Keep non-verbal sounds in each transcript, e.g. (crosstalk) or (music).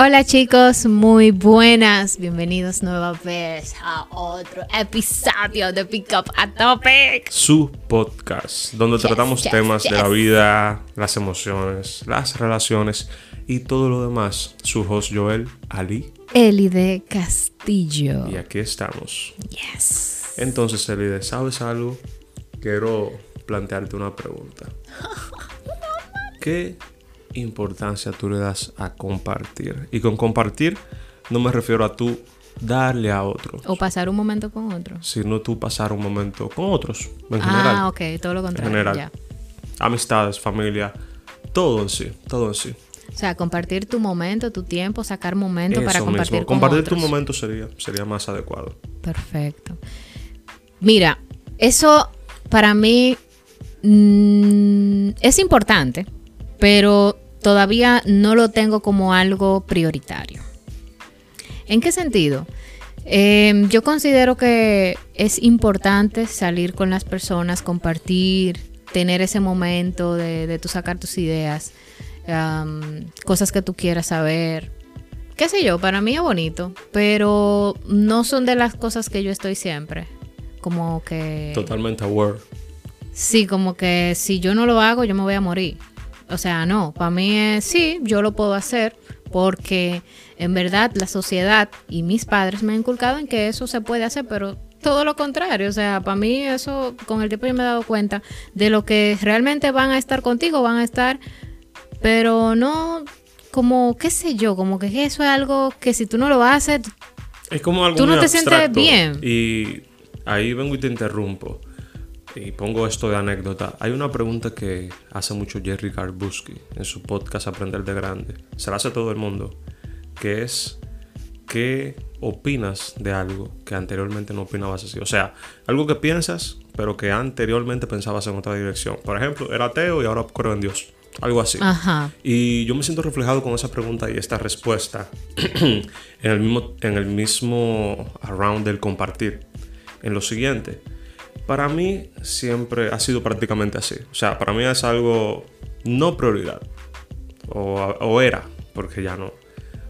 Hola chicos, muy buenas. Bienvenidos nueva vez a otro episodio de Pick Up a Topic. Su podcast, donde Yes, tratamos yes, temas de la vida, las emociones, las relaciones y todo lo demás. Su host Joel Ali. Elide Castillo. Y aquí estamos. Yes. Entonces, Elide, ¿sabes algo? Quiero plantearte una pregunta. (laughs) ¿Qué importancia tú le das a compartir? Y con compartir no me refiero a tú darle a otros, O pasar un momento con otro. sino tú pasar un momento con otros, en general. Ah, ok, todo lo contrario. general. ya. Amistades, familia, todo en sí, todo en sí. O sea, compartir tu momento, tu tiempo, sacar momento para compartir mismo. con Compartir otros. tu momento sería, sería más adecuado. Perfecto. Mira, eso para mí mm, es importante, pero todavía no lo tengo como algo prioritario. ¿En qué sentido? Eh, yo considero que es importante salir con las personas, compartir, tener ese momento de, de tú sacar tus ideas, cosas que tú quieras saber, qué sé yo, para mí es bonito, pero no son de las cosas que yo estoy siempre. Como que... Totalmente aware. Sí, como que si yo no lo hago, yo me voy a morir. O sea, no, para mí es sí, yo lo puedo hacer porque en verdad la sociedad y mis padres me han inculcado en que eso se puede hacer, pero todo lo contrario. O sea, para mí eso, con el tiempo yo me he dado cuenta de lo que realmente van a estar contigo, van a estar, pero no como, qué sé yo, como que eso es algo que si tú no lo haces, Es como algo Tú no te sientes bien. Y ahí vengo y te interrumpo. Y pongo esto de anécdota. Hay una pregunta que hace mucho Jerry Garbuski en su podcast Aprender de Grande. Se la hace todo el mundo. Que es, ¿qué opinas de algo que anteriormente no opinabas así? O sea, algo que piensas, pero que anteriormente pensabas en otra dirección. Por ejemplo, era ateo y ahora creo en Dios. Algo así. ajá, Y yo me siento reflejado con esa pregunta y esta respuesta (clears throat) en, el mismo, en el mismo around del compartir. En lo siguiente, para mí siempre ha sido prácticamente así. O sea, para mí es algo no prioridad. O, o era, porque ya no.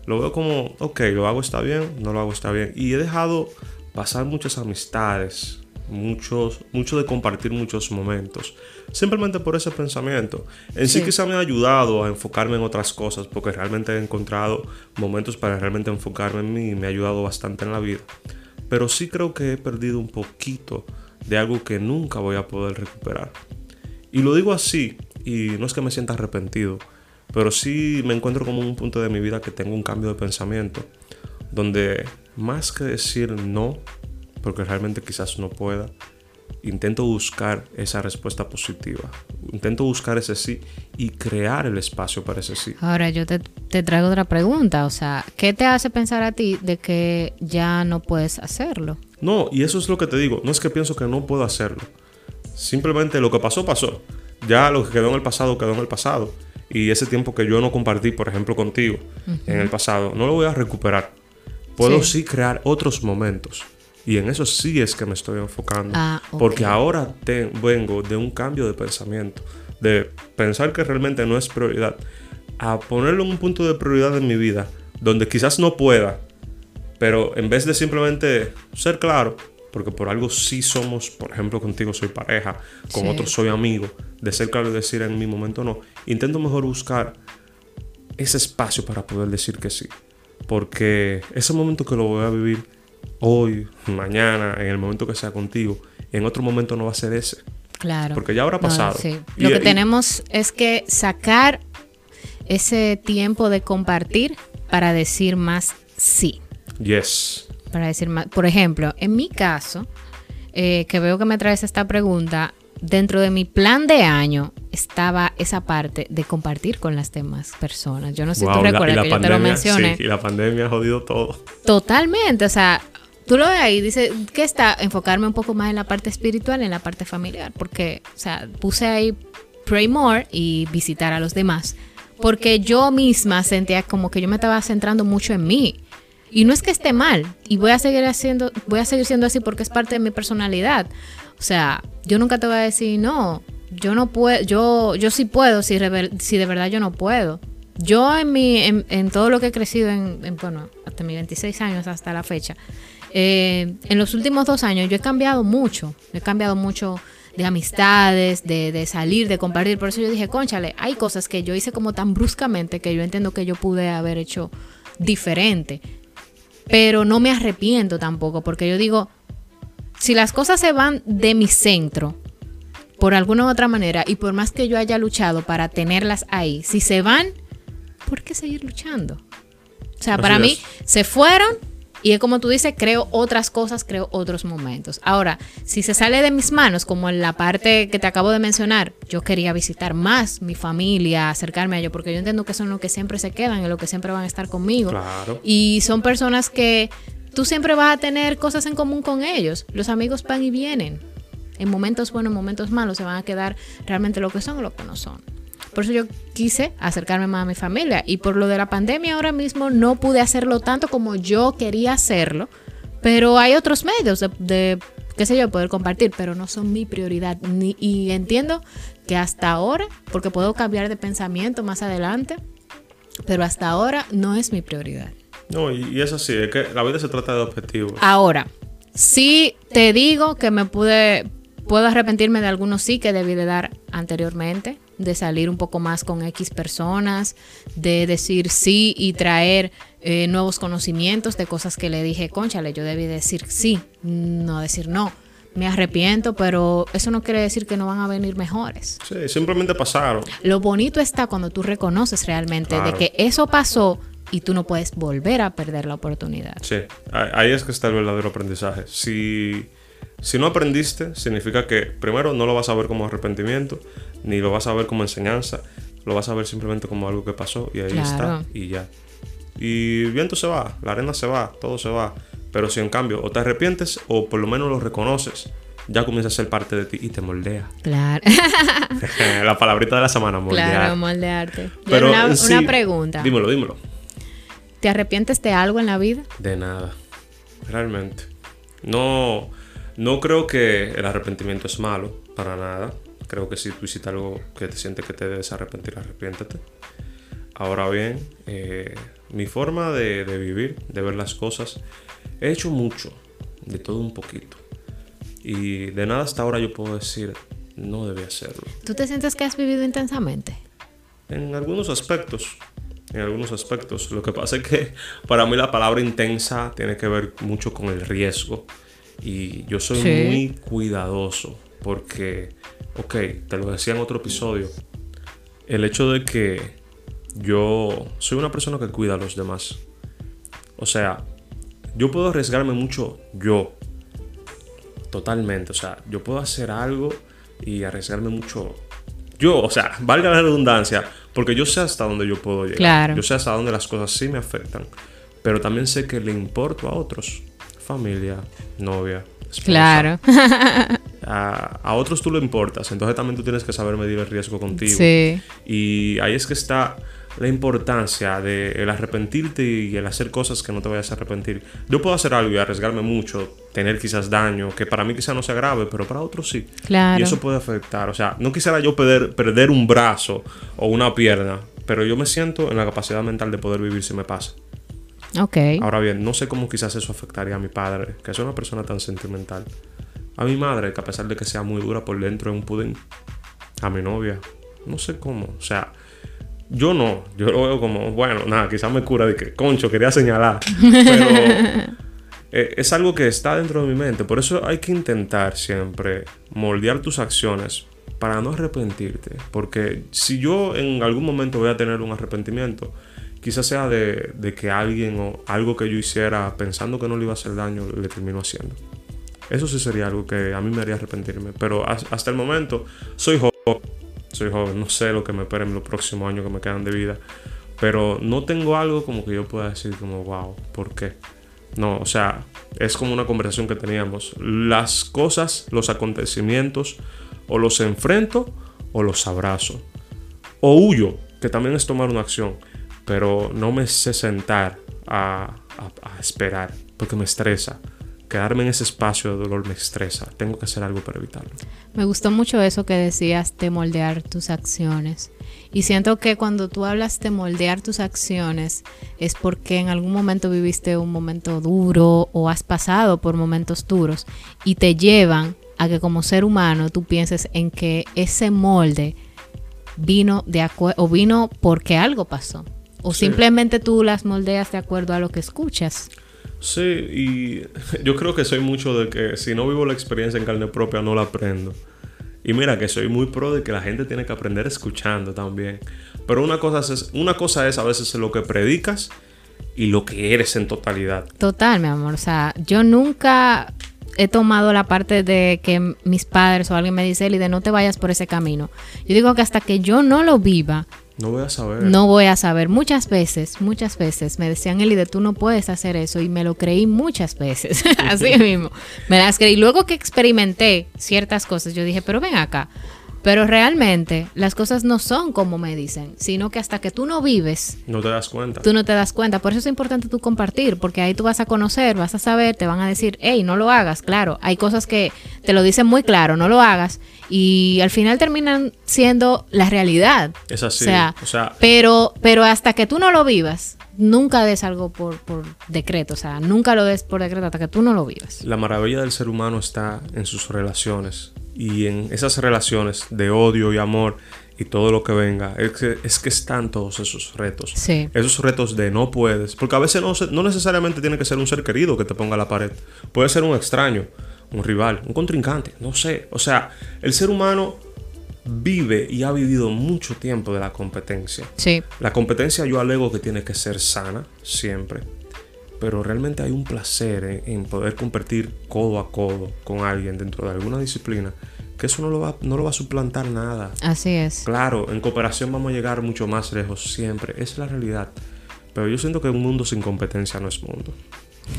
Lo veo como, ok, lo hago está bien, no lo hago está bien. Y he dejado pasar muchas amistades, muchos, mucho de compartir muchos momentos. Simplemente por ese pensamiento. En sí, Sí. quizá me ha ayudado a enfocarme en otras cosas, porque realmente he encontrado momentos para realmente enfocarme en mí y me ha ayudado bastante en la vida. Pero sí creo que he perdido un poquito de algo que nunca voy a poder recuperar. Y lo digo así, y no es que me sienta arrepentido, pero sí me encuentro como en un punto de mi vida que tengo un cambio de pensamiento, donde más que decir no, porque realmente quizás no pueda, intento buscar esa respuesta positiva, intento buscar ese sí y crear el espacio para ese sí. Ahora yo te, te traigo otra pregunta, o sea, ¿qué te hace pensar a ti de que ya no puedes hacerlo? No, y eso es lo que te digo, no es que pienso que no puedo hacerlo, simplemente lo que pasó, pasó. Ya lo que quedó en el pasado, quedó en el pasado. Y ese tiempo que yo no compartí, por ejemplo, contigo en el pasado, no lo voy a recuperar. Puedo Sí. sí, crear otros momentos. Y en eso sí es que me estoy enfocando. Ah. Porque ahora te- vengo de un cambio de pensamiento. De pensar que realmente no es prioridad. A ponerlo en un punto de prioridad en mi vida. Donde quizás no pueda. Pero en vez de simplemente ser claro, porque por algo sí somos, por ejemplo, contigo soy pareja, con Sí. otros soy amigo, de ser claro y decir en mi momento no, intento mejor buscar ese espacio para poder decir que sí. Porque ese momento que lo voy a vivir hoy, mañana, en el momento que sea contigo, en otro momento no va a ser ese. Claro. Porque ya habrá No, pasado. sí. Y- Lo que y- tenemos es que sacar ese tiempo de compartir para decir más sí. Yes. Para decir más. Por ejemplo, en mi caso, eh, que veo que me traes esta pregunta, dentro de mi plan de año estaba esa parte de compartir con las demás personas. Yo no sé si Wow, tú recuerdas la que yo te lo pandemia- mencioné. sí, y la pandemia ha jodido todo. Totalmente, o sea, tú lo ves ahí, dice que está enfocarme un poco más en la parte espiritual, en la parte familiar, porque, o sea, puse ahí pray more y visitar a los demás, porque yo misma sentía como que yo me estaba centrando mucho en mí. Y no es que esté mal, y voy a seguir haciendo, voy a seguir siendo así porque es parte de mi personalidad. O sea, yo nunca te voy a decir, no, yo no puedo, yo, yo sí puedo, si, de verdad yo no puedo. yo en, mi, en, todo lo que he crecido, en, bueno, hasta mis 26 años hasta la fecha, eh, en los últimos dos años yo he cambiado mucho, he cambiado mucho de amistades, de, de, salir, de compartir. Por eso yo dije, conchale, hay cosas que yo hice como tan bruscamente que yo entiendo que yo pude haber hecho diferente. Pero no me arrepiento tampoco, porque yo digo, si las cosas se van de mi centro, por alguna u otra manera, y por más que yo haya luchado para tenerlas ahí, si se van, ¿por qué seguir luchando? O sea, para mí se fueron y es como tú dices, creo otras cosas, creo otros momentos. Ahora, si se sale de mis manos, como en la parte que te acabo de mencionar, yo quería visitar más mi familia, acercarme a ellos, porque yo entiendo que son los que siempre se quedan, y los que siempre van a estar conmigo. Claro. Y son personas que tú siempre vas a tener cosas en común con ellos. Los amigos van y vienen. En momentos buenos, en momentos malos, se van a quedar realmente lo que son o lo que no son. Por eso yo quise acercarme más a mi familia. Y por lo de la pandemia ahora mismo no pude hacerlo tanto como yo quería hacerlo. Pero hay otros medios de, qué sé yo, poder compartir, pero no son mi prioridad. Ni, y entiendo que hasta ahora, porque puedo cambiar de pensamiento más adelante, pero hasta ahora no es mi prioridad. No, y, y es así, es que la vida se trata de objetivos. Ahora, sí te digo que me pude, puedo arrepentirme de algunos sí que debí de dar anteriormente de salir un poco más con X personas, de decir sí y traer eh, nuevos conocimientos de cosas que le dije, conchale, yo debí decir sí, no decir no. Me arrepiento, pero eso no quiere decir que no van a venir mejores. Sí, simplemente pasaron. Lo bonito está cuando tú reconoces realmente de que eso pasó y tú no puedes volver a perder la oportunidad. Sí, ahí es que está el verdadero aprendizaje. Si, si no aprendiste, significa que primero no lo vas a ver como arrepentimiento ni lo vas a ver como enseñanza, lo vas a ver simplemente como algo que pasó y ahí está y ya. Y el viento se va, la arena se va, todo se va. Pero si en cambio o te arrepientes o por lo menos lo reconoces, ya comienza a ser parte de ti y te moldea. Claro. (laughs) (laughs) la palabrita de la semana, moldear. Claro, moldearte. Pero una, una pregunta. Dímelo, dímelo. ¿Te arrepientes de algo en la vida? De nada. Realmente. No, no creo que el arrepentimiento es malo, para nada. Creo que si tú hiciste algo que te sientes que te debes arrepentir, arrepiéntete. Ahora bien, eh, mi forma de, vivir, de ver las cosas, he hecho mucho, de todo un poquito. Y de nada hasta ahora yo puedo decir, no debí hacerlo. ¿Tú te sientes que has vivido intensamente? En algunos aspectos, en algunos aspectos. Lo que pasa es que para mí la palabra intensa tiene que ver mucho con el riesgo. Y yo soy muy cuidadoso porque ok, te lo decía en otro episodio, el hecho de que yo soy una persona que cuida a los demás. O sea, yo puedo arriesgarme mucho yo. Totalmente. O sea, yo puedo hacer algo y arriesgarme mucho yo. O sea, (laughs) valga la redundancia, porque yo sé hasta dónde yo puedo llegar. Claro. Yo sé hasta dónde las cosas sí me afectan. Pero también sé que le importo a otros. Familia, novia, Claro. (laughs) a, otros tú lo importas, entonces también tú tienes que saber medir el riesgo contigo. Sí. Y ahí es que está la importancia de el arrepentirte y el hacer cosas que no te vayas a arrepentir. Yo puedo hacer algo y arriesgarme mucho, tener quizás daño, que para mí quizás no sea grave, pero para otros sí. Claro. Y eso puede afectar. O sea, no quisiera yo perder, perder un brazo o una pierna, pero yo me siento en la capacidad mental de poder vivir si me pasa. Ok. Ahora bien, no sé cómo quizás eso afectaría a mi padre, que es una persona tan sentimental. A mi madre, que a pesar de que sea muy dura por dentro, es un pudín. A mi novia, no sé cómo. O sea, yo no. Yo lo veo como, bueno, nada, quizás me cura de que, concho, quería señalar. Pero (laughs) eh, es algo que está dentro de mi mente. Por eso hay que intentar siempre moldear tus acciones para no arrepentirte. Porque si yo en algún momento voy a tener un arrepentimiento, quizás sea de, que alguien o algo que yo hiciera pensando que no le iba a hacer daño, le terminó haciendo. Eso sí sería algo que a mí me haría arrepentirme. Pero hasta el momento soy joven, soy joven, no sé lo que me espera en los próximos años que me quedan de vida. Pero no tengo algo como que yo pueda decir como, wow, ¿por qué? No, o sea, es como una conversación que teníamos. Las cosas, los acontecimientos, o los enfrento o los abrazo. O huyo, que también es tomar una acción pero no me sé sentar a, esperar porque me estresa. quedarme en ese espacio de dolor me estresa. Tengo que hacer algo para evitarlo. Me gustó mucho eso que decías de moldear tus acciones. Y siento que cuando tú hablas de moldear tus acciones es porque en algún momento viviste un momento duro o has pasado por momentos duros y te llevan a que como ser humano tú pienses en que ese molde vino de o vino porque algo pasó o Sí. simplemente tú las moldeas de acuerdo a lo que escuchas. Sí, y (laughs) yo creo que soy mucho de que si no vivo la experiencia en carne propia no la aprendo. Y mira que soy muy pro de que la gente tiene que aprender escuchando también. Pero una cosa es, una cosa es a veces lo que predicas y lo que eres en totalidad. Total, mi amor. O sea, yo nunca he tomado la parte de que mis padres o alguien me dice, Eli, de no te vayas por ese camino. Yo digo que hasta que yo no lo viva, No voy a saber. no voy a saber. Muchas veces, muchas veces me decían, Eli, de tú no puedes hacer eso. Y me lo creí muchas veces. (laughs) Así mismo. Me las creí. Luego que experimenté ciertas cosas, yo dije, pero ven acá. Pero realmente las cosas no son como me dicen, sino que hasta que tú no vives, No te das cuenta. tú no te das cuenta. Por eso es importante tú compartir, porque ahí tú vas a conocer, vas a saber, te van a decir, hey, no lo hagas. Claro, hay cosas que te lo dicen muy claro, no lo hagas. Y al final terminan siendo la realidad. Es así. O sea, O sea, pero, pero hasta que tú no lo vivas, nunca des algo por, por decreto. O sea, nunca lo des por decreto hasta que tú no lo vivas. La maravilla del ser humano está en sus relaciones y en esas relaciones de odio y amor y todo lo que venga. Es que, es que están todos esos retos. Sí. Esos retos de no puedes. Porque a veces no, no necesariamente tiene que ser un ser querido que te ponga a la pared. Puede ser un extraño, un rival, un contrincante, no sé. O sea, el ser humano vive y ha vivido mucho tiempo de la competencia. Sí. La competencia yo alego que tiene que ser sana, siempre. Pero realmente hay un placer en, en poder competir codo a codo con alguien dentro de alguna disciplina, que eso no lo va, no lo va a suplantar nada. Así es. Claro, en cooperación vamos a llegar mucho más lejos siempre, esa es la realidad. Pero yo siento que un mundo sin competencia no es mundo.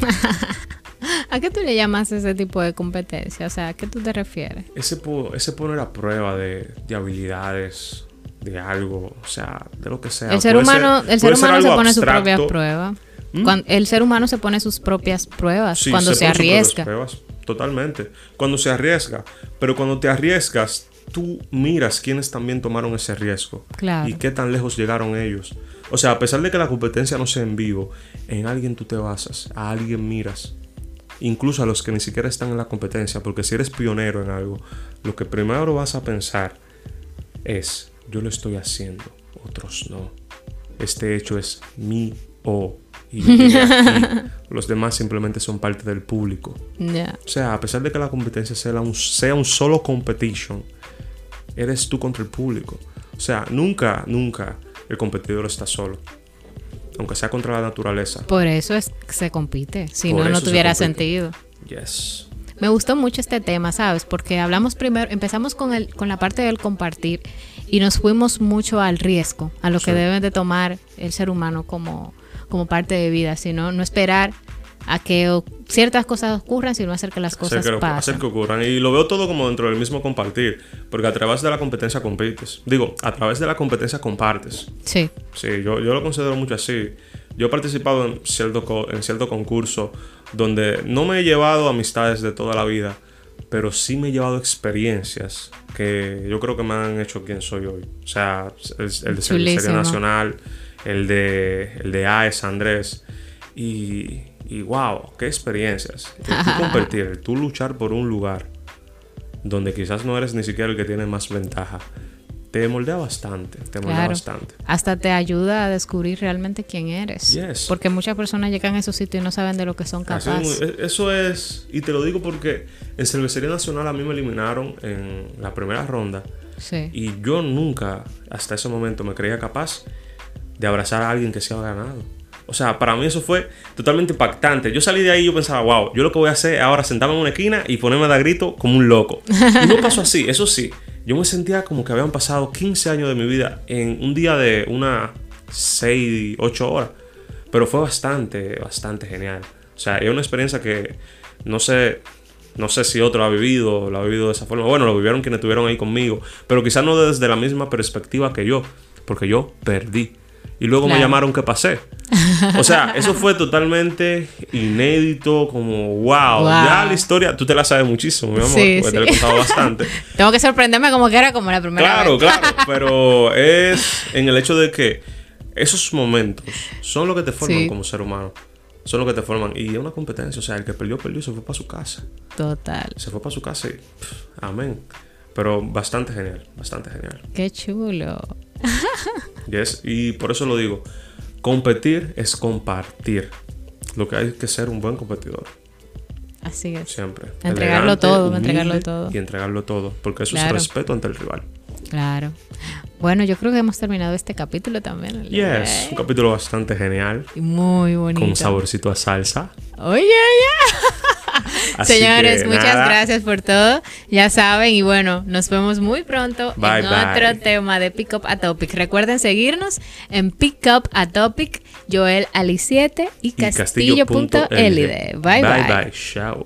(laughs) ¿A qué tú le llamas ese tipo de competencia? O sea, ¿a qué tú te refieres? Ese, ese poner a prueba de, de habilidades, de algo, o sea, de lo que sea. El ser Puede humano, ser- el ser humano se pone sus propias abstracto. Pruebas. Cuan- el ser humano se pone sus propias pruebas Sí, cuando se, propias arriesga. pruebas, totalmente. Cuando se arriesga. Pero cuando te arriesgas, tú miras quiénes también tomaron ese riesgo. Claro. Y qué tan lejos llegaron ellos. O sea, a pesar de que la competencia no sea en vivo, en alguien tú te basas, a alguien miras. Incluso a los que ni siquiera están en la competencia. Porque si eres pionero en algo, lo que primero vas a pensar es, yo lo estoy haciendo, otros no. Este hecho es mi o y yo llegué (laughs) aquí. los demás simplemente son parte del público. Ya. O sea, a pesar de que la competencia sea un, sea un solo competition, eres tú contra el público. O sea, nunca, nunca el competidor está solo. Aunque sea contra la naturaleza. Por eso es que se compite. Si Por no, no se tuviera compite. sentido. Yes. Me gustó mucho este tema, ¿sabes? Porque hablamos primero, empezamos con, el, con la parte del compartir y nos fuimos mucho al riesgo, a lo que Sí. debe de tomar el ser humano como, como parte de vida, sino no esperar a que ciertas cosas ocurran, sino hacer que las cosas hacer que, pasen. hacer que ocurran. Y lo veo todo como dentro del mismo compartir. Porque a través de la competencia compites. Digo, a través de la competencia compartes. Sí, Sí, yo, yo lo considero mucho así. Yo he participado en cierto, en cierto concurso donde no me he llevado amistades de toda la vida, pero sí me he llevado experiencias que yo creo que me han hecho quien soy hoy. O sea, el, el de Chulísimo. Nacional, el de, el de AES Andrés. Y, y wow, qué experiencias. El (laughs) tú competir, el tú luchar por un lugar donde quizás no eres ni siquiera el que tiene más ventaja. Te moldea bastante, te moldea Claro. bastante. hasta te ayuda a descubrir realmente quién eres. Yes. Porque muchas personas llegan a esos sitios y no saben de lo que son capaces. mismo, e- Eso es, y te lo digo porque en Cervecería Nacional a mí me eliminaron en la primera ronda Sí. y yo nunca hasta ese momento me creía capaz de abrazar a alguien que se había ganado. O sea, para mí eso fue totalmente impactante. Yo salí de ahí y yo pensaba, wow, yo lo que voy a hacer es ahora sentarme en una esquina y ponerme a dar grito como un loco. Y no pasó así, eso sí. Yo me sentía como que habían pasado 15 años de mi vida en un día de una 6, 8 horas. Pero fue bastante, bastante genial. O sea, es una experiencia que no sé, no sé si otro ha vivido, lo ha vivido de esa forma. Bueno, lo vivieron quienes estuvieron ahí conmigo, pero quizás no desde la misma perspectiva que yo, porque yo perdí. Y luego me Claro. llamaron que pasé. O sea, (laughs) eso fue totalmente inédito, como wow. Wow. Ya la historia, tú te la sabes muchísimo, mi amor, Sí, porque te la he contado bastante. (laughs) Tengo que sorprenderme como que era como la primera Claro, vez. claro, (laughs) pero es en el hecho de que esos momentos son lo que te forman Sí. como ser humano. Son lo que te forman. Y es una competencia. O sea, el que perdió, perdió y se fue para su casa. Total. Se fue para su casa y. pff, amén. Pero bastante genial, bastante genial. Qué chulo. (laughs) Yes, Y por eso lo digo. Competir es compartir. Lo que hay es que ser un buen competidor. Así es. Siempre. Entregarlo Elegante, todo, entregarlo todo. Y entregarlo todo. Porque eso Claro. es respeto ante el rival. Claro. Bueno, yo creo que hemos terminado este capítulo también. Yes. Un capítulo bastante genial. Y Muy bonito. Con saborcito a salsa. Oye, oye. Así Señores, muchas nada. gracias por todo. Ya saben, y bueno, nos vemos muy pronto Bye, en bye. otro tema de Pick Up a Topic. Recuerden seguirnos en Pick Up a Topic, Joel Ali 7 y Y Castillo.lid. castillo.lid. Bye, bye. Bye bye. Chao.